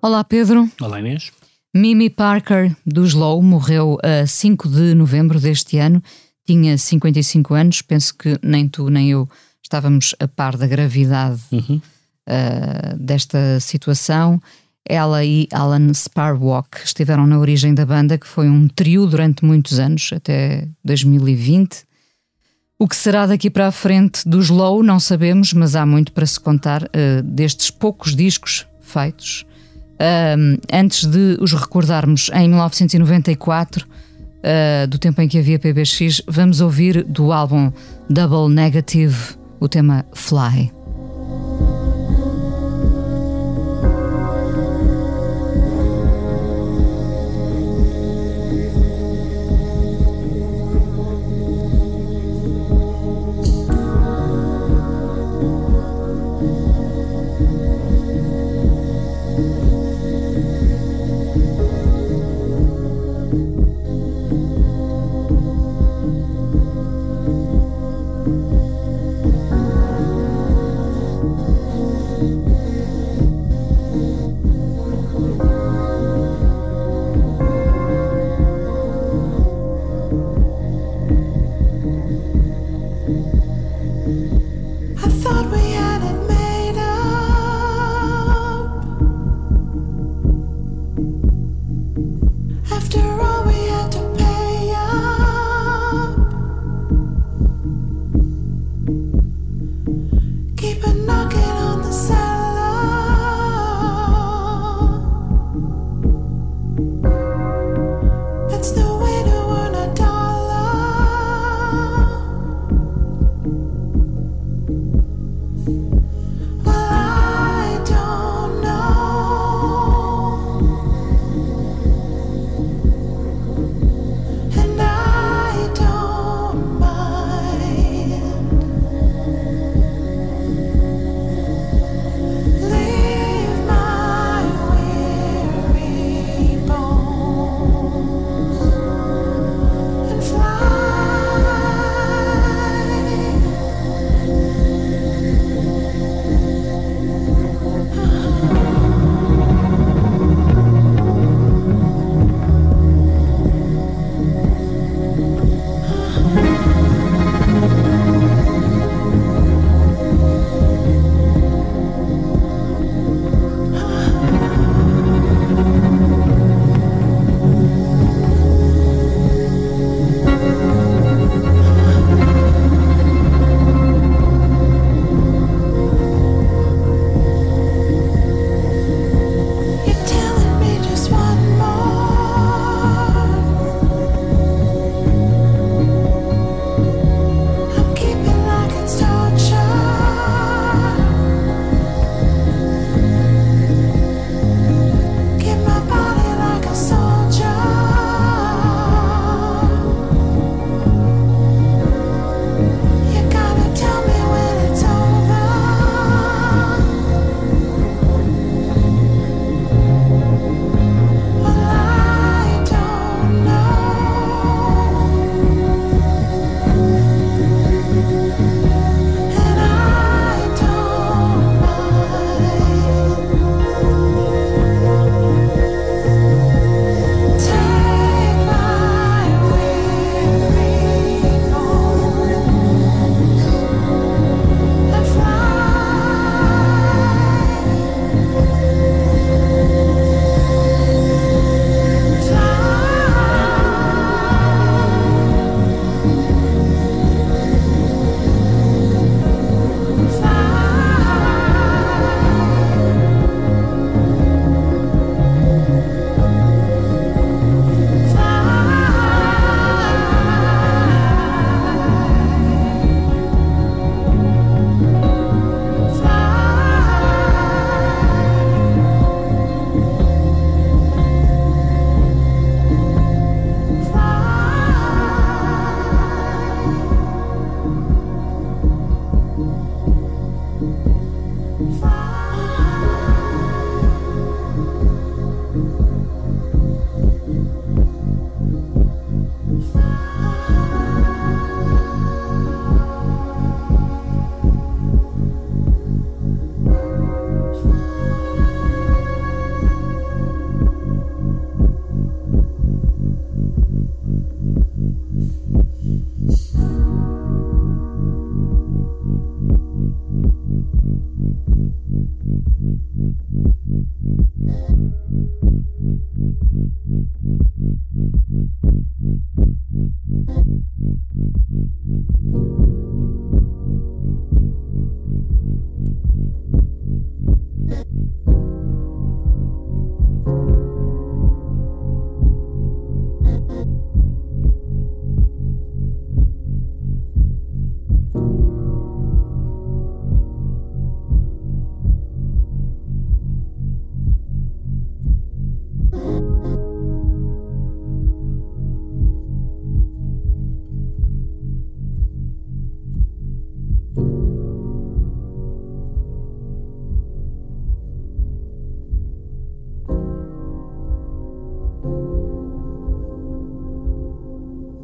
Olá Pedro. Olá Inês. Mimi Parker, do Slow, morreu a 5 de novembro deste ano. Tinha 55 anos. Penso que nem tu nem eu estávamos a par da gravidade Uhum. uh, desta situação. Ela e Alan Sparwalk estiveram na origem da banda, que foi um trio durante muitos anos, até 2020. O que será daqui para a frente do Slow não sabemos, mas há muito para se contar uh, destes poucos discos feitos. Um, antes de os recordarmos, em 1994, uh, do tempo em que havia PBX, vamos ouvir do álbum Double Negative o tema Fly.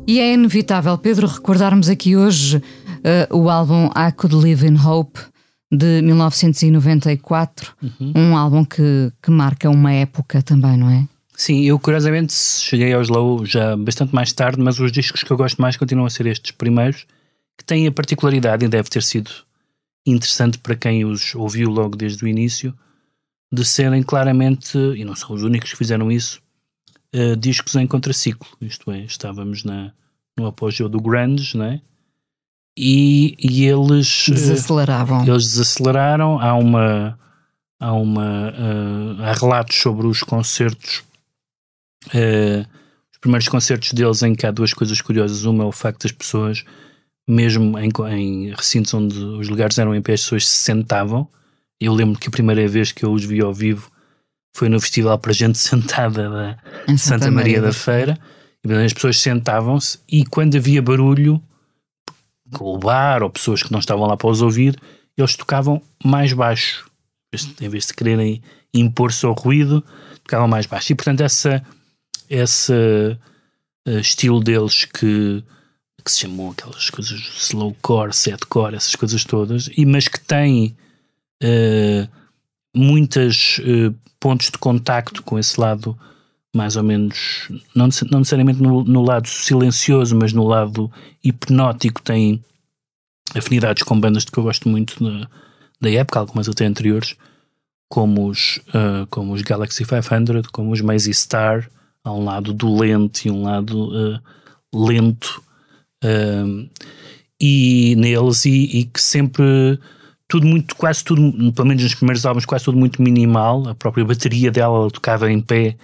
E é inevitável, Pedro, recordarmos aqui hoje uh, o álbum I Could Live in Hope de 1994, uhum. um álbum que, que marca uma época também, não é? Sim, eu curiosamente cheguei aos Low já bastante mais tarde, mas os discos que eu gosto mais continuam a ser estes primeiros, que têm a particularidade, e deve ter sido interessante para quem os ouviu logo desde o início, de serem claramente, e não são os únicos que fizeram isso, uh, discos em contraciclo. Isto é, estávamos na, no apogeu do grunge, não é? E, e eles eh, desaceleravam. Uh, eles desaceleraram. Há uma há uma uh, há relatos sobre os concertos os primeiros concertos deles em que há duas coisas curiosas uma é o facto das pessoas mesmo em, em recintos onde os lugares eram em pé as pessoas se sentavam eu lembro que a primeira vez que eu os vi ao vivo foi no festival para gente sentada da Santa, Santa, Maria, Maria da Feira. E as pessoas sentavam-se e quando havia barulho, com o bar ou pessoas que não estavam lá para os ouvir, eles tocavam mais baixo. Em vez de quererem impor-se ao ruído, tocavam mais baixo. E portanto, essa, esse uh, estilo deles que, que se chamou aquelas coisas slowcore, setcore, essas coisas todas, e, mas que tem uh, muitas uh, pontos de contacto com esse lado mais ou menos, não, não necessariamente no, no, lado silencioso, mas no lado hipnótico, tem afinidades com bandas de que eu gosto muito da, época, algumas até anteriores, como os, uh, como os Galaxy 500, como os Mazy Star, há um lado dolente e um lado uh, lento, uh, e neles, e, e que sempre tudo muito, quase tudo, pelo menos nos primeiros álbuns, quase tudo muito minimal. A própria bateria dela ela tocava em pé,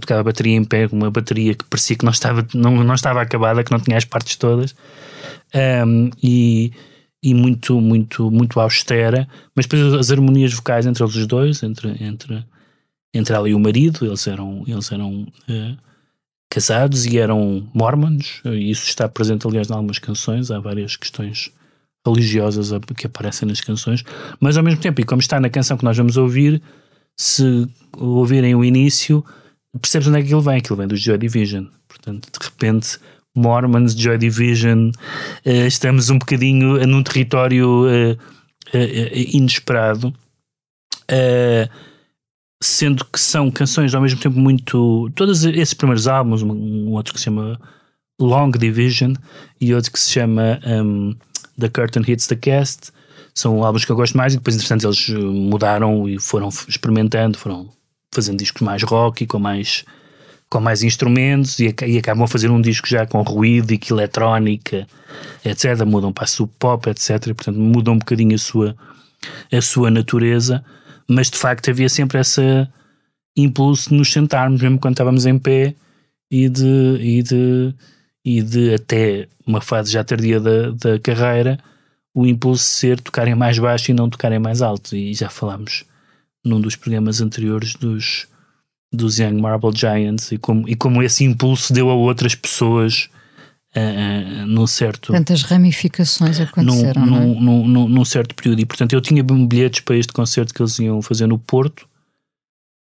tocava a bateria em pé, uma bateria que parecia que não estava, não, não estava acabada, que não tinha as partes todas. Um, e, e muito, muito, muito austera, mas depois as harmonias vocais entre eles dois, entre, entre, entre ela e o marido, eles eram, eles eram uh, casados e eram mormons, e isso está presente, aliás, em algumas canções, há várias questões religiosas que aparecem nas canções, mas ao mesmo tempo, e como está na canção que nós vamos ouvir, se ouvirem o início, percebes onde é que ele vem, aquilo vem do Joy Division. Portanto, de repente, Mormons, Joy Division, uh, estamos um bocadinho num território uh, uh, inesperado, sendo que são canções ao mesmo tempo muito. Todos esses primeiros álbuns, um, outro que se chama Long Division e outro que se chama. Um, The Curtain Hits the Cast. São álbuns que eu gosto mais e depois, entretanto, eles eh, mudaram e foram experimentando, foram fazendo discos mais rock e com mais, com mais instrumentos e, e acabam a fazer um disco já com ruído e que eletrónica, etc. Mudam para a sub pop, etc. E, portanto, mudam um bocadinho a sua, a sua natureza, mas de facto havia sempre esse impulso de nos sentarmos, mesmo quando estávamos em pé e de, e de e de até uma fase já tardia da, da carreira, o impulso ser tocarem mais baixo e não tocarem mais alto. E já falámos num dos programas anteriores dos, dos Young Marble Giants e como, e como esse impulso deu a outras pessoas uh, num certo. Tantas ramificações aconteceram. Num, é? num, num, num, certo período. E portanto eu tinha bilhetes para este concerto que eles iam fazer no Porto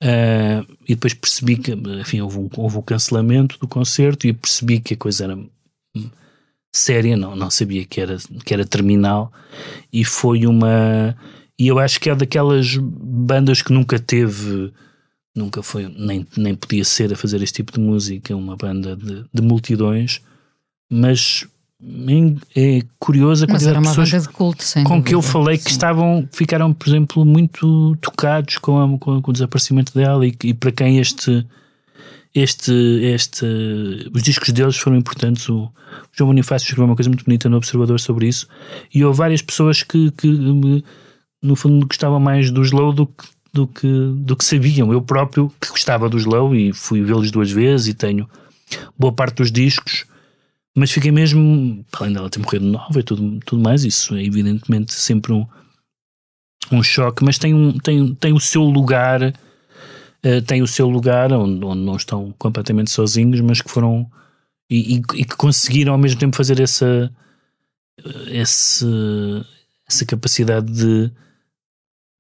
Uh, e depois percebi que, enfim, houve um, houve um cancelamento do concerto e percebi que a coisa era séria, não, não sabia que era, que era terminal e foi uma. E eu acho que é daquelas bandas que nunca teve, nunca foi, nem, nem podia ser a fazer este tipo de música, uma banda de, de multidões, mas é curioso a quantidade de pessoas de culto, com dúvida. que eu falei que Sim. estavam, ficaram, por exemplo, muito tocados com, a, com, com o desaparecimento dela e, e, para quem este, este, este, os discos deles foram importantes. O, o João Bonifácio escreveu uma coisa muito bonita no Observador sobre isso e houve várias pessoas que, que no fundo gostavam mais do Slow do que, do que, do que sabiam. Eu próprio, que gostava do Slow e fui vê-los duas vezes e tenho boa parte dos discos mas fiquei mesmo, além dela ter morrido nova e tudo, tudo mais, isso é evidentemente sempre um, um choque, mas tem, um, tem, tem o seu lugar, uh, tem o seu lugar onde, onde não estão completamente sozinhos, mas que foram e, e, e que conseguiram ao mesmo tempo fazer essa, esse, essa capacidade de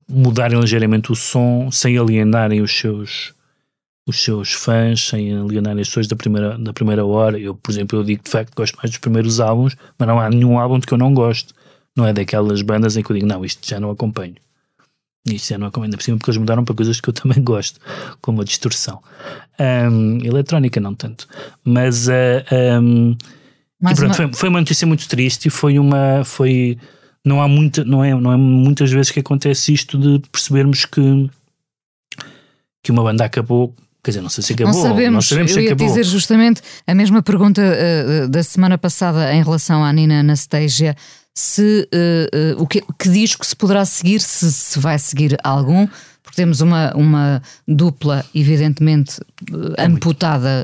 mudarem ligeiramente o som sem alienarem os seus os seus fãs, sem alienar as pessoas da primeira, da primeira hora. Eu, por exemplo, eu digo de facto que gosto mais dos primeiros álbuns, mas não há nenhum álbum de que eu não gosto. Não é daquelas bandas em que eu digo, não, isto já não acompanho. Isto já não acompanho, ainda por cima porque eles mudaram para coisas que eu também gosto, como a distorção. Um, eletrónica não tanto. Mas, uh, um, e pronto, uma... foi, foi uma notícia muito triste e foi uma... Foi, não há muita, não é, não é muitas vezes que acontece isto de percebermos que que uma banda acabou Quer dizer, não sei se acabou. Não sabemos, não sabemos eu ia dizer justamente a mesma pergunta uh, da semana passada em relação à Nina Anastasia, se uh, uh, o que, que disco se poderá seguir, se, se vai seguir algum, porque temos uma, uma dupla, evidentemente, é amputada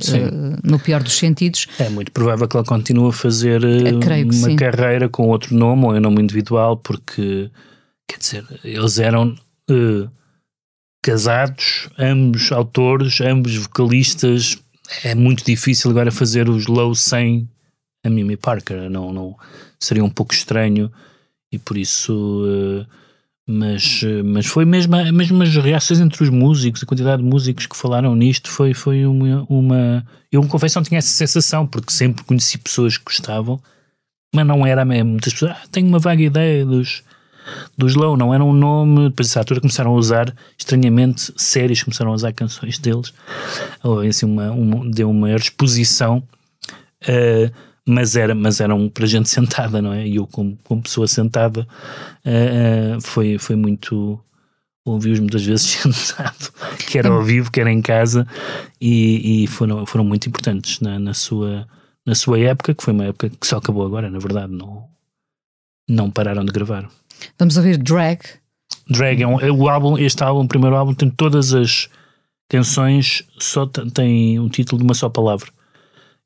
no pior dos sentidos. É muito provável que ela continue a fazer uma sim. carreira com outro nome ou em nome individual, porque, quer dizer, eles eram casados, ambos autores, ambos vocalistas. É muito difícil agora fazer os low sem a Mimi Parker. Não, não seria um pouco estranho e por isso. Uh, mas, mas foi mesmo, as reações entre os músicos, a quantidade de músicos que falaram nisto foi, foi uma, uma. Eu, confesso, não tinha essa sensação, porque sempre conheci pessoas que gostavam, mas não era mesmo. Muitas pessoas, ah, tenho uma vaga ideia dos, do Slow, não era um nome. Depois, a altura, começaram a usar, estranhamente, séries começaram a usar canções deles. Houve assim, uma, uma, deu uma exposição, uh, mas, era, mas eram para gente sentada, não é? E eu, como, como pessoa sentada, uh, foi, foi muito. Ouvi-os muitas vezes sentado, quer ao vivo, quer em casa, e, e foram, foram muito importantes na, na, sua, na sua época, que foi uma época que só acabou agora, na verdade, não, não pararam de gravar. Vamos ouvir Drag. Drag é, um, é o álbum, este álbum, o primeiro álbum, tem todas as canções, só tem um título de uma só palavra.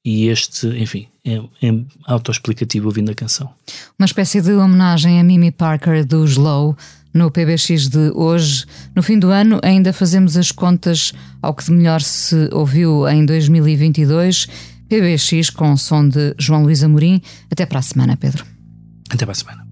E este, enfim, é, é autoexplicativo ouvindo a canção. Uma espécie de homenagem a Mimi Parker do Slow no PBX de hoje. No fim do ano, ainda fazemos as contas ao que de melhor se ouviu em 2022. PBX com o som de João Luís Amorim. Até para a semana, Pedro. Até para a semana.